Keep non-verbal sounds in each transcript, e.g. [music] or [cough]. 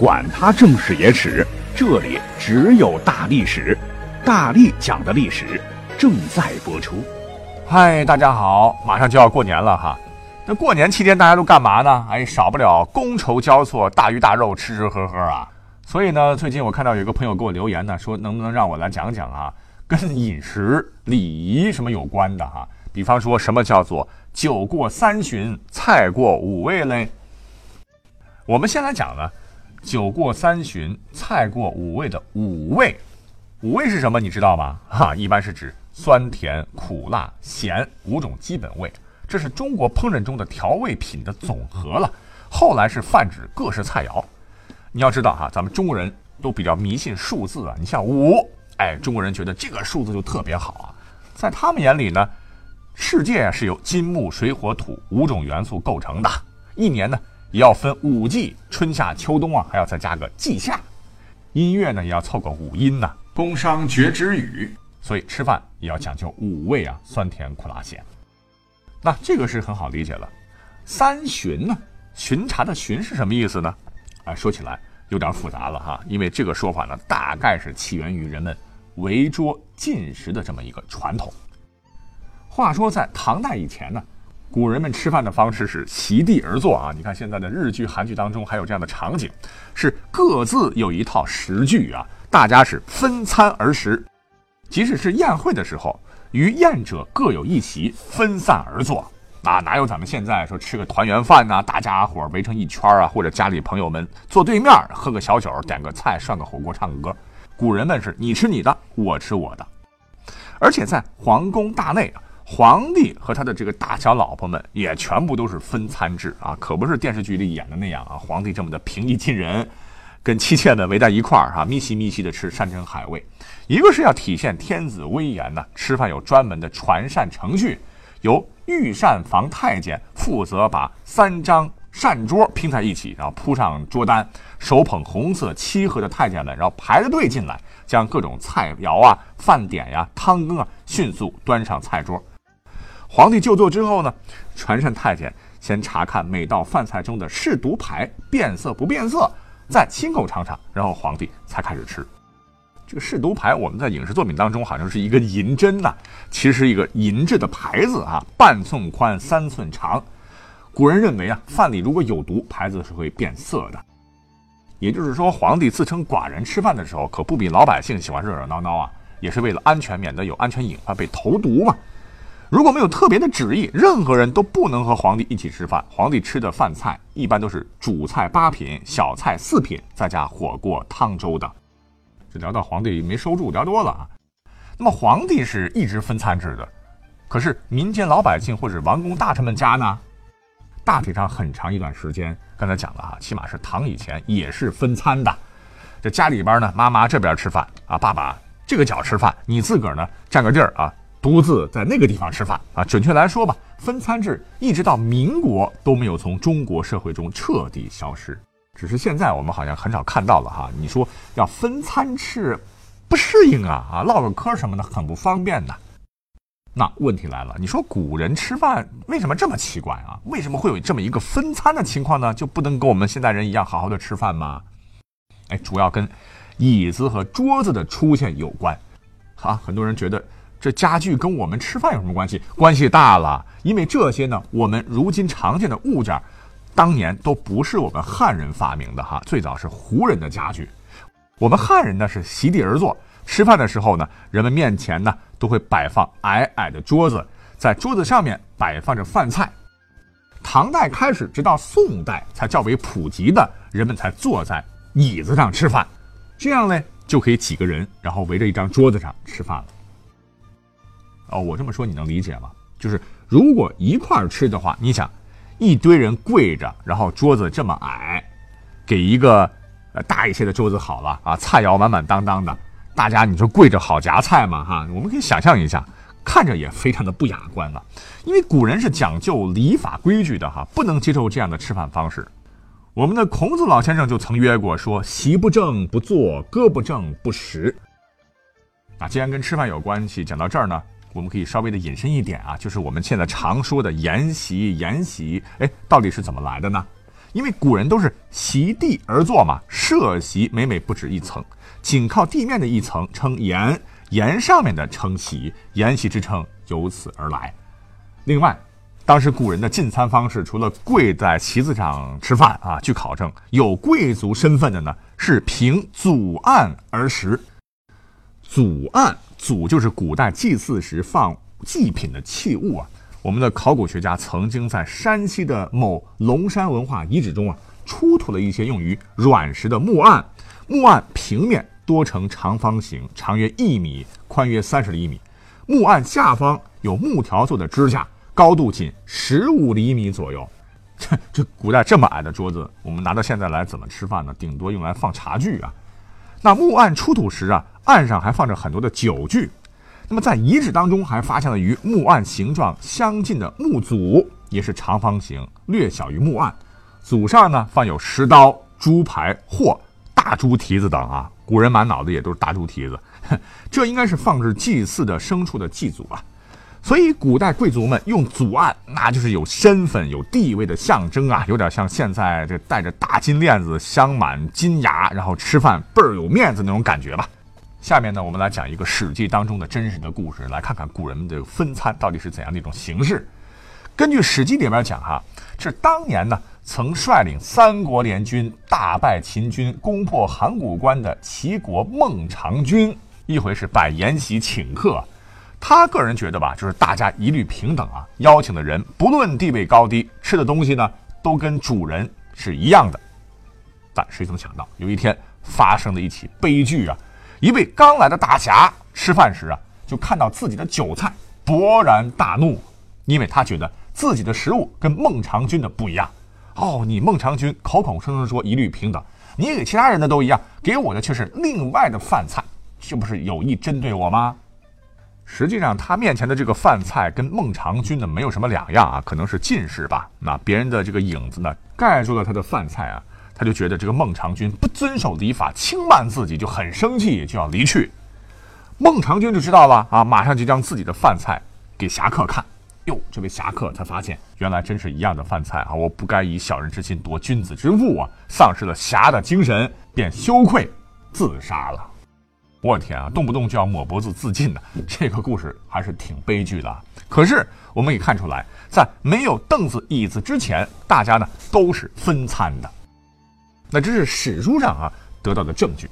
管他正史野史。这里只有大历史，大力讲的历史正在播出。嗨，大家好，马上就要过年了哈。那过年期间大家都干嘛呢？哎，少不了觥筹交错，大鱼大肉，吃吃喝喝啊。所以呢，最近我看到有个朋友给我留言呢，说能不能让我来讲讲啊，跟饮食礼仪什么有关的哈。比方说什么叫做酒过三巡，菜过五味嘞？我们先来讲呢。酒过三巡，菜过五味的五味，五味是什么？你知道吗？[laughs] 哈，一般是指酸甜苦辣咸五种基本味，这是中国烹饪中的调味品的总和了。后来是泛指各式菜肴。你要知道哈，咱们中国人都比较迷信数字啊。你像五，哎，中国人觉得这个数字就特别好啊。在他们眼里呢，世界是由金木水火土五种元素构成的，一年呢。也要分五季，春夏秋冬啊，还要再加个季夏。音乐呢也要凑个五音呢。工商绝止语，所以吃饭也要讲究五味啊，酸甜苦辣咸。那这个是很好理解了。三巡呢，巡查的巡是什么意思呢？啊，说起来有点复杂了哈，因为这个说法呢，大概是起源于人们围桌进食的这么一个传统。话说在唐代以前呢。古人们吃饭的方式是席地而坐啊！你看现在的日剧、韩剧当中还有这样的场景，是各自有一套食具啊，大家是分餐而食。即使是宴会的时候，与宴者各有一席，分散而坐啊，哪有咱们现在说吃个团圆饭呐，大家伙围成一圈啊，或者家里朋友们坐对面喝个小酒，点个菜，涮个火锅，唱个歌。古人们是你吃你的，我吃我的，而且在皇宫大内。皇帝和他的这个大小老婆们也全部都是分餐制啊，可不是电视剧里演的那样啊。皇帝这么的平易近人，跟妻妾们围在一块儿哈，咪西咪西的吃山珍海味。一个是要体现天子威严呢，吃饭有专门的传膳程序，由御膳房太监负责把三张膳桌拼在一起，然后铺上桌单，手捧红色漆盒的太监们，然后排着队进来，将各种菜肴啊、饭点呀、汤羹啊迅速端上菜桌。皇帝就座之后呢，传膳太监先查看每道饭菜中的试毒牌变色不变色，再亲口尝尝，然后皇帝才开始吃。这个试毒牌，我们在影视作品当中好像是一个银针呐，其实一个银质的牌子啊，半寸宽，三寸长。古人认为啊，饭里如果有毒，牌子是会变色的。也就是说，皇帝自称寡人吃饭的时候，可不比老百姓喜欢热热闹闹啊，也是为了安全，免得有安全隐患被投毒嘛。如果没有特别的旨意，任何人都不能和皇帝一起吃饭。皇帝吃的饭菜一般都是主菜八品，小菜四品，再加火锅汤粥的。这聊到皇帝没收住，聊多了啊。那么皇帝是一直分餐制的，可是民间老百姓或者王公大臣们家呢，大体上很长一段时间，刚才讲了哈，起码是唐以前也是分餐的。这家里边呢，妈妈这边吃饭啊，爸爸这个角吃饭，你自个儿呢占个地儿啊。独自在那个地方吃饭啊，准确来说吧，分餐制一直到民国都没有从中国社会中彻底消失，只是现在我们好像很少看到了哈。你说要分餐吃，不适应啊啊，唠个嗑什么的很不方便的。那问题来了，你说古人吃饭为什么这么奇怪啊？为什么会有这么一个分餐的情况呢？就不能跟我们现代人一样好好的吃饭吗？哎，主要跟椅子和桌子的出现有关。啊，很多人觉得。这家具跟我们吃饭有什么关系？关系大了，因为这些呢，我们如今常见的物件，当年都不是我们汉人发明的哈，最早是胡人的家具。我们汉人呢是席地而坐，吃饭的时候呢，人们面前呢都会摆放矮矮的桌子，在桌子上面摆放着饭菜。唐代开始，直到宋代才较为普及的，人们才坐在椅子上吃饭，这样呢就可以几个人，然后围着一张桌子上吃饭了。哦，我这么说你能理解吗？就是如果一块儿吃的话，你想，一堆人跪着，然后桌子这么矮，给一个呃大一些的桌子好了啊，菜肴满满当当的，大家你说跪着好夹菜吗？哈，我们可以想象一下，看着也非常的不雅观了。因为古人是讲究礼法规矩的哈，不能接受这样的吃饭方式。我们的孔子老先生就曾约过说：“席不正不坐，歌不正不食。”啊，既然跟吃饭有关系，讲到这儿呢，我们可以稍微的引申一点啊，就是我们现在常说的筵席，筵席，哎，到底是怎么来的呢？因为古人都是席地而坐嘛，设席每每不止一层，仅靠地面的一层称檐，檐上面的称席，筵席之称由此而来。另外。当时古人的进餐方式，除了跪在席子上吃饭啊，据考证，有贵族身份的呢是凭祖案而食。祖案，祖就是古代祭祀时放祭品的器物啊。我们的考古学家曾经在山西的某龙山文化遗址中啊，出土了一些用于软石的木案。木案平面多呈长方形，长约一米，宽约三十厘米。木案下方有木条做的支架。高度仅十五厘米左右，这 [laughs] 这古代这么矮的桌子，我们拿到现在来怎么吃饭呢？顶多用来放茶具啊。那木案出土时啊，案上还放着很多的酒具。那么在遗址当中还发现了与木案形状相近的木祖，也是长方形，略小于木案。祖上呢放有石刀、猪排或大猪蹄子等啊。古人满脑子也都是大猪蹄子，[laughs] 这应该是放置祭祀的牲畜的祭祖啊。所以，古代贵族们用祖案，那就是有身份、有地位的象征啊，有点像现在这戴着大金链子、镶满金牙，然后吃饭倍儿有面子那种感觉吧。下面呢，我们来讲一个《史记》当中的真实的故事，来看看古人们的分餐到底是怎样的一种形式。根据《史记》里面讲，哈，是当年呢曾率领三国联军大败秦军、攻破函谷关的齐国孟尝君，一回是摆筵席请客。他个人觉得吧，就是大家一律平等啊，邀请的人不论地位高低，吃的东西呢都跟主人是一样的。但谁曾想到，有一天发生了一起悲剧啊！一位刚来的大侠吃饭时啊，就看到自己的酒菜，勃然大怒，因为他觉得自己的食物跟孟尝君的不一样。哦，你孟尝君口口声声说一律平等，你给其他人的都一样，给我的却是另外的饭菜，这不是有意针对我吗？实际上，他面前的这个饭菜跟孟尝君呢没有什么两样啊，可能是近视吧。那别人的这个影子呢盖住了他的饭菜啊，他就觉得这个孟尝君不遵守礼法，轻慢自己，就很生气，就要离去。孟尝君就知道了啊，马上就将自己的饭菜给侠客看。哟，这位侠客才发现，原来真是一样的饭菜啊！我不该以小人之心夺君子之腹啊，丧失了侠的精神，便羞愧自杀了。我天啊，动不动就要抹脖子自尽的，[laughs] 这个故事还是挺悲剧的。可是我们也看出来，在没有凳子椅子之前，大家呢都是分餐的。那这是史书上啊得到的证据。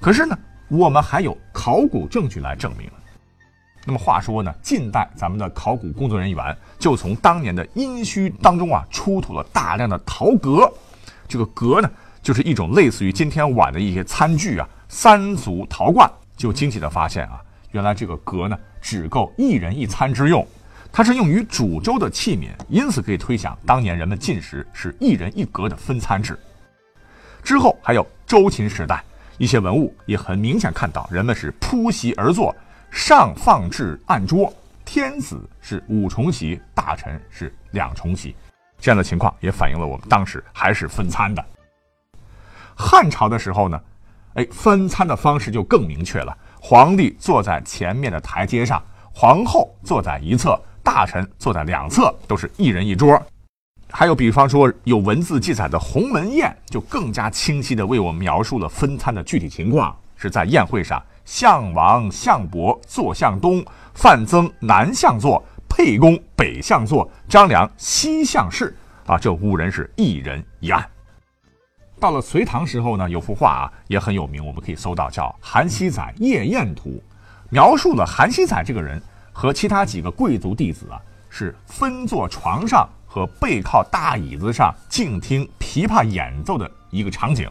可是呢，我们还有考古证据来证明。那么话说呢，近代咱们的考古工作人员就从当年的殷墟当中啊出土了大量的陶革。这个革呢，就是一种类似于今天碗的一些餐具啊。三足陶罐就惊奇的发现啊，原来这个格呢只够一人一餐之用，它是用于煮粥的器皿，因此可以推想当年人们进食是一人一格的分餐制。之后还有周秦时代一些文物也很明显看到人们是铺席而坐，上放置案桌，天子是五重席，大臣是两重席，这样的情况也反映了我们当时还是分餐的。汉朝的时候呢？哎，分餐的方式就更明确了。皇帝坐在前面的台阶上，皇后坐在一侧，大臣坐在两侧，都是一人一桌。还有，比方说有文字记载的鸿门宴，就更加清晰地为我们描述了分餐的具体情况。是在宴会上，项王、项伯坐向东，范增南向坐，沛公北向坐，张良西向侍。啊，这五人是一人一案。到了隋唐时候呢，有幅画啊也很有名，我们可以搜到，叫《韩熙载夜宴图》，描述了韩熙载这个人和其他几个贵族弟子啊是分坐床上和背靠大椅子上静听琵琶演奏的一个场景。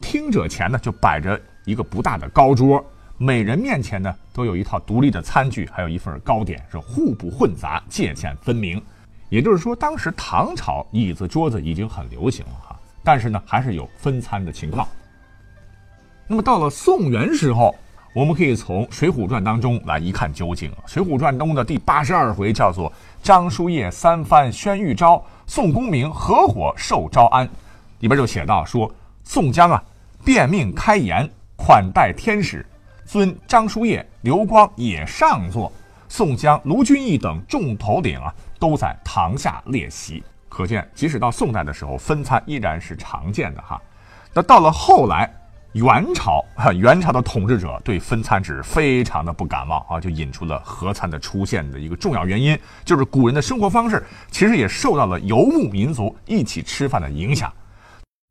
听者前呢就摆着一个不大的高桌，每人面前呢都有一套独立的餐具，还有一份糕点，是互不混杂，界限分明。也就是说，当时唐朝椅子桌子已经很流行了哈。但是呢，还是有分餐的情况。那么到了宋元时候，我们可以从《水浒传》当中来一看究竟。《水浒传》中的第八十二回叫做“张叔夜三番宣玉招，宋公明合伙受招安”，里边就写到说，宋江啊，便命开言款待天使，尊张叔夜、刘光也上座，宋江、卢俊义等众头领啊，都在堂下列席。可见，即使到宋代的时候，分餐依然是常见的哈。那到了后来，元朝，元朝的统治者对分餐制非常的不感冒啊，就引出了合餐的出现的一个重要原因，就是古人的生活方式其实也受到了游牧民族一起吃饭的影响。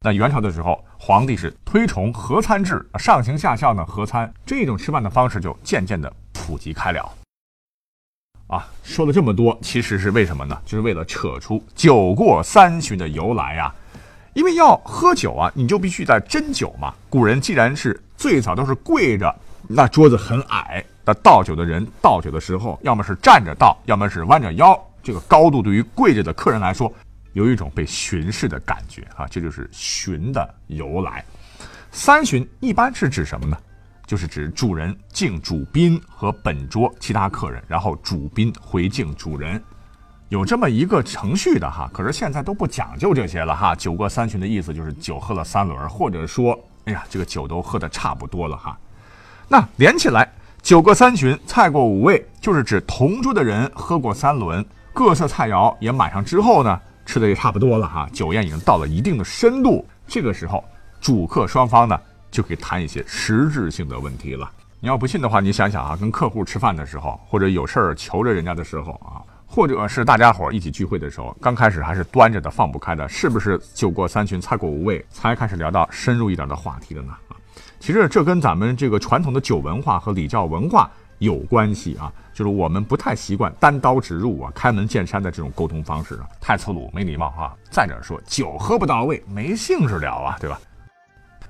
那元朝的时候，皇帝是推崇合餐制，上行下效呢合餐这种吃饭的方式就渐渐的普及开了。啊，说了这么多，其实是为什么呢？就是为了扯出酒过三巡的由来啊。因为要喝酒啊，你就必须得斟酒嘛。古人既然是最早都是跪着，那桌子很矮，那倒酒的人倒酒的时候，要么是站着倒，要么是弯着腰。这个高度对于跪着的客人来说，有一种被巡视的感觉啊。这就是巡的由来。三巡一般是指什么呢？就是指主人敬主宾和本桌其他客人，然后主宾回敬主人，有这么一个程序的哈。可是现在都不讲究这些了哈。酒过三巡的意思就是酒喝了三轮，或者说，哎呀，这个酒都喝的差不多了哈。那连起来，酒过三巡，菜过五味，就是指同桌的人喝过三轮，各色菜肴也满上之后呢，吃的也差不多了哈。酒宴已经到了一定的深度，这个时候，主客双方呢。就可以谈一些实质性的问题了。你要不信的话，你想想啊，跟客户吃饭的时候，或者有事儿求着人家的时候啊，或者是大家伙一起聚会的时候，刚开始还是端着的放不开的，是不是酒过三巡，菜过五味，才开始聊到深入一点的话题的呢？啊，其实这跟咱们这个传统的酒文化和礼教文化有关系啊，就是我们不太习惯单刀直入啊、开门见山的这种沟通方式啊，太粗鲁、没礼貌啊。再者说，酒喝不到位，没兴致聊啊，对吧？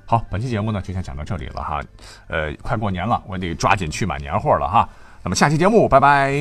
好，本期节目呢就先讲到这里了哈，呃，快过年了，我得抓紧去买年货了哈。那么下期节目，拜拜。